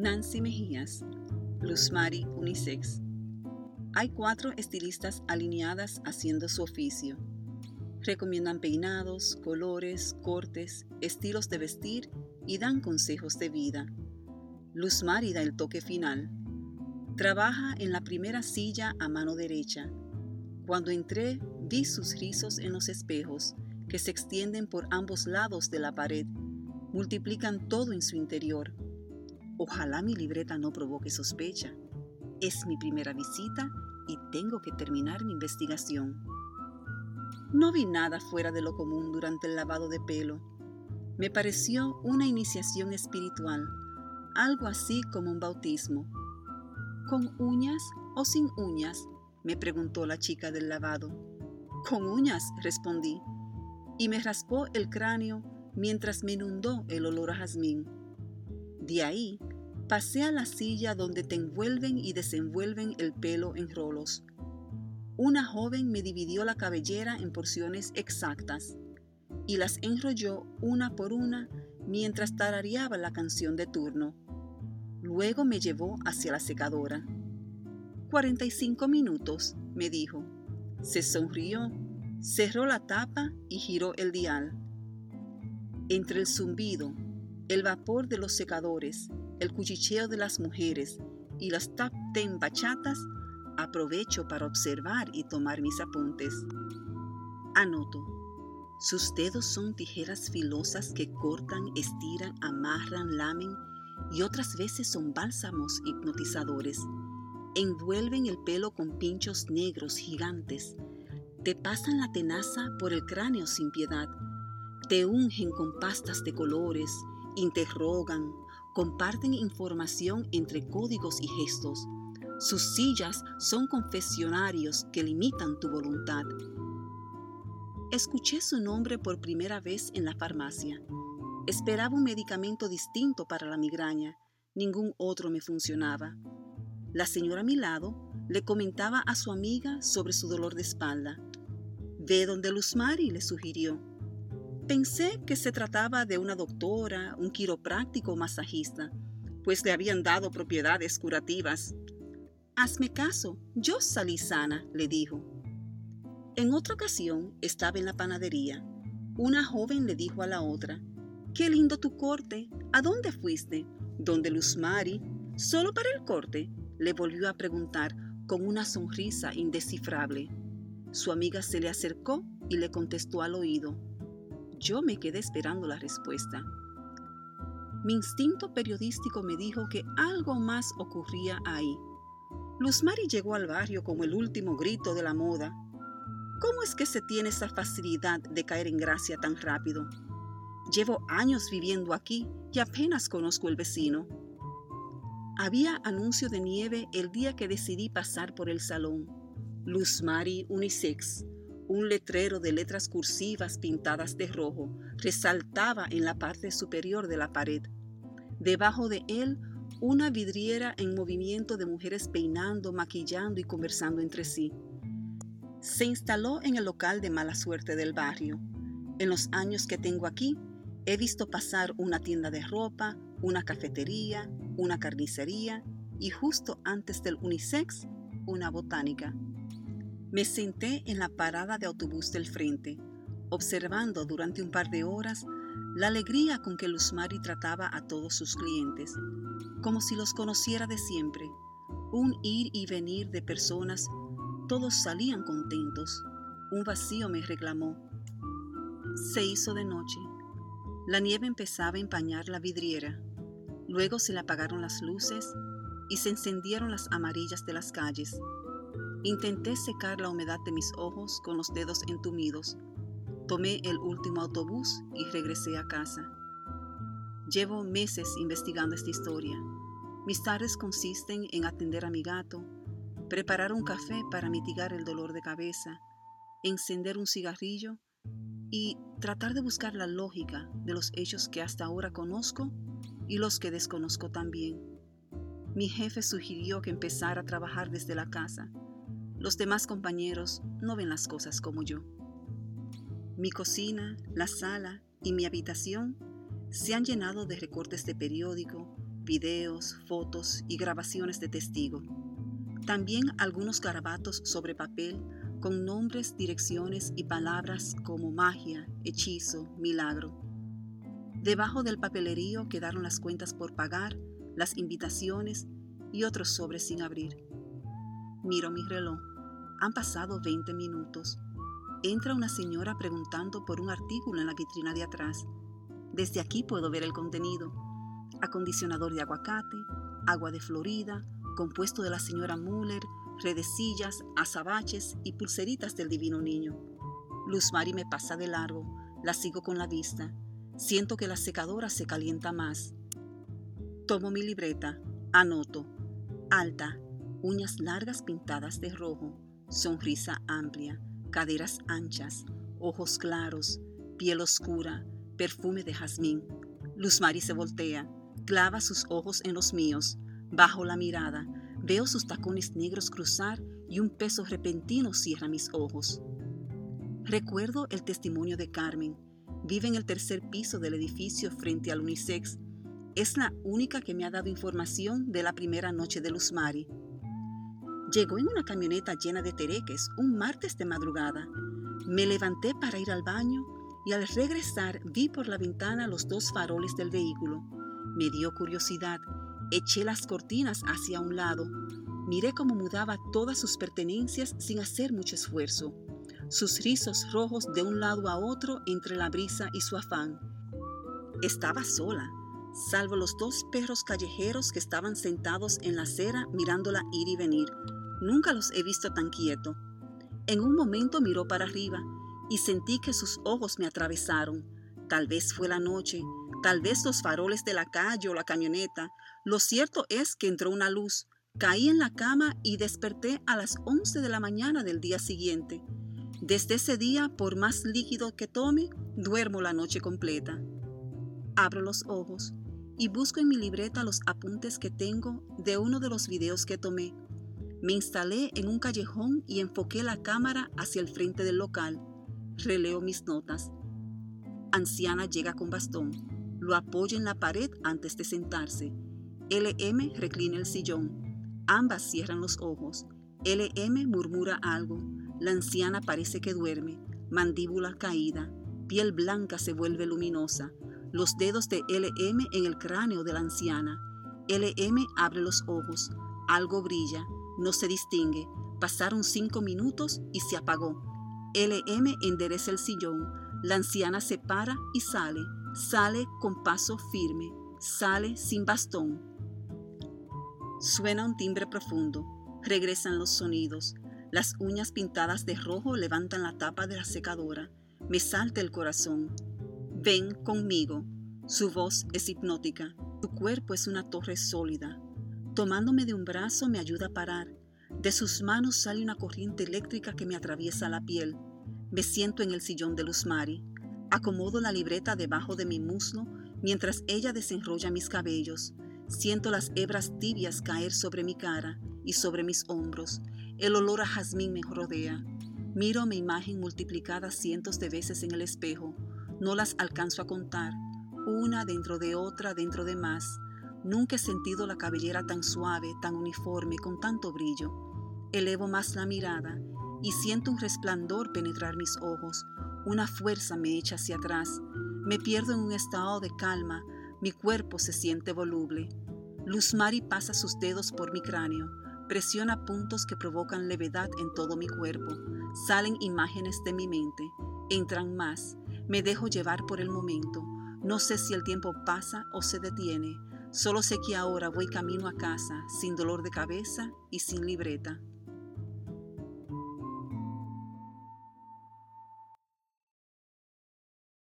Nancy Mejías, Luz Mari Unisex. Hay cuatro estilistas alineadas haciendo su oficio. Recomiendan peinados, colores, cortes, estilos de vestir y dan consejos de vida. Luz Mari da el toque final. Trabaja en la primera silla a mano derecha. Cuando entré, vi sus rizos en los espejos, que se extienden por ambos lados de la pared. Multiplican todo en su interior. Ojalá mi libreta no provoque sospecha. Es mi primera visita y tengo que terminar mi investigación. No vi nada fuera de lo común durante el lavado de pelo. Me pareció una iniciación espiritual, algo así como un bautismo. ¿Con uñas o sin uñas? me preguntó la chica del lavado. Con uñas, respondí, y me raspó el cráneo mientras me inundó el olor a jazmín. De ahí a la silla donde te envuelven y desenvuelven el pelo en rolos. Una joven me dividió la cabellera en porciones exactas y las enrolló una por una mientras tarareaba la canción de turno. Luego me llevó hacia la secadora. 45 minutos, me dijo. Se sonrió, cerró la tapa y giró el dial. Entre el zumbido, el vapor de los secadores, el cuchicheo de las mujeres y las top ten bachatas, aprovecho para observar y tomar mis apuntes. Anoto. Sus dedos son tijeras filosas que cortan, estiran, amarran, lamen y otras veces son bálsamos hipnotizadores. Envuelven el pelo con pinchos negros gigantes. Te pasan la tenaza por el cráneo sin piedad. Te ungen con pastas de colores, interrogan, comparten información entre códigos y gestos. Sus sillas son confesionarios que limitan tu voluntad. Escuché su nombre por primera vez en la farmacia. Esperaba un medicamento distinto para la migraña. Ningún otro me funcionaba. La señora a mi lado le comentaba a su amiga sobre su dolor de espalda. Ve donde Luz Mari le sugirió. Pensé que se trataba de una doctora, un quiropráctico masajista, pues le habían dado propiedades curativas. Hazme caso, yo salí sana, le dijo. En otra ocasión estaba en la panadería. Una joven le dijo a la otra, Qué lindo tu corte. ¿A dónde fuiste? Donde Luz Mari. ¿Solo para el corte? Le volvió a preguntar con una sonrisa indescifrable. Su amiga se le acercó y le contestó al oído. Yo me quedé esperando la respuesta. Mi instinto periodístico me dijo que algo más ocurría ahí. Luz Mari llegó al barrio como el último grito de la moda. ¿Cómo es que se tiene esa facilidad de caer en gracia tan rápido? Llevo años viviendo aquí y apenas conozco el vecino. Había anuncio de nieve el día que decidí pasar por el salón. Luz Mari Unisex, un letrero de letras cursivas pintadas de rojo, resaltaba en la parte superior de la pared. Debajo de él, una vidriera en movimiento de mujeres peinando, maquillando y conversando entre sí. Se instaló en el local de mala suerte del barrio. En los años que tengo aquí, He visto pasar una tienda de ropa, una cafetería, una carnicería y justo antes del unisex, una botánica. Me senté en la parada de autobús del frente, observando durante un par de horas la alegría con que Luzmari trataba a todos sus clientes, como si los conociera de siempre. Un ir y venir de personas, todos salían contentos. Un vacío me reclamó. Se hizo de noche. La nieve empezaba a empañar la vidriera. Luego se le apagaron las luces y se encendieron las amarillas de las calles. Intenté secar la humedad de mis ojos con los dedos entumidos. Tomé el último autobús y regresé a casa. Llevo meses investigando esta historia. Mis tardes consisten en atender a mi gato, preparar un café para mitigar el dolor de cabeza, encender un cigarrillo y tratar de buscar la lógica de los hechos que hasta ahora conozco y los que desconozco también. Mi jefe sugirió que empezara a trabajar desde la casa. Los demás compañeros no ven las cosas como yo. Mi cocina, la sala y mi habitación se han llenado de recortes de periódico, videos, fotos y grabaciones de testigo. También algunos garabatos sobre papel con nombres, direcciones y palabras como magia, hechizo, milagro. Debajo del papelerío quedaron las cuentas por pagar, las invitaciones y otros sobres sin abrir. Miro mi reloj. Han pasado 20 minutos. Entra una señora preguntando por un artículo en la vitrina de atrás. Desde aquí puedo ver el contenido. Acondicionador de aguacate, agua de Florida, compuesto de la señora Müller, redecillas, azabaches y pulseritas del divino niño. Luz Mari me pasa de largo, la sigo con la vista. Siento que la secadora se calienta más. Tomo mi libreta, anoto. Alta, uñas largas pintadas de rojo, sonrisa amplia, caderas anchas, ojos claros, piel oscura, perfume de jazmín. Luz Mari se voltea, clava sus ojos en los míos, bajo la mirada, Veo sus tacones negros cruzar y un peso repentino cierra mis ojos. Recuerdo el testimonio de Carmen. Vive en el tercer piso del edificio frente al unisex. Es la única que me ha dado información de la primera noche de Luz Mari. Llegó en una camioneta llena de tereques un martes de madrugada. Me levanté para ir al baño y al regresar vi por la ventana los dos faroles del vehículo. Me dio curiosidad Eché las cortinas hacia un lado. Miré cómo mudaba todas sus pertenencias sin hacer mucho esfuerzo. Sus rizos rojos de un lado a otro entre la brisa y su afán. Estaba sola, salvo los dos perros callejeros que estaban sentados en la acera mirándola ir y venir. Nunca los he visto tan quieto. En un momento miró para arriba y sentí que sus ojos me atravesaron. Tal vez fue la noche, tal vez los faroles de la calle o la camioneta, lo cierto es que entró una luz, caí en la cama y desperté a las 11 de la mañana del día siguiente. Desde ese día, por más líquido que tome, duermo la noche completa. Abro los ojos y busco en mi libreta los apuntes que tengo de uno de los videos que tomé. Me instalé en un callejón y enfoqué la cámara hacia el frente del local. Releo mis notas. Anciana llega con bastón. Lo apoya en la pared antes de sentarse. LM reclina el sillón. Ambas cierran los ojos. LM murmura algo. La anciana parece que duerme. Mandíbula caída. Piel blanca se vuelve luminosa. Los dedos de LM en el cráneo de la anciana. LM abre los ojos. Algo brilla. No se distingue. Pasaron cinco minutos y se apagó. LM endereza el sillón. La anciana se para y sale. Sale con paso firme. Sale sin bastón. Suena un timbre profundo, regresan los sonidos, las uñas pintadas de rojo levantan la tapa de la secadora, me salta el corazón. Ven conmigo, su voz es hipnótica, tu cuerpo es una torre sólida. Tomándome de un brazo me ayuda a parar, de sus manos sale una corriente eléctrica que me atraviesa la piel. Me siento en el sillón de Luz Mari, acomodo la libreta debajo de mi muslo mientras ella desenrolla mis cabellos. Siento las hebras tibias caer sobre mi cara y sobre mis hombros. El olor a jazmín me rodea. Miro mi imagen multiplicada cientos de veces en el espejo. No las alcanzo a contar, una dentro de otra, dentro de más. Nunca he sentido la cabellera tan suave, tan uniforme, con tanto brillo. Elevo más la mirada y siento un resplandor penetrar mis ojos. Una fuerza me echa hacia atrás. Me pierdo en un estado de calma, mi cuerpo se siente voluble. Luz Mari pasa sus dedos por mi cráneo, presiona puntos que provocan levedad en todo mi cuerpo. Salen imágenes de mi mente, entran más. Me dejo llevar por el momento. No sé si el tiempo pasa o se detiene. Solo sé que ahora voy camino a casa, sin dolor de cabeza y sin libreta.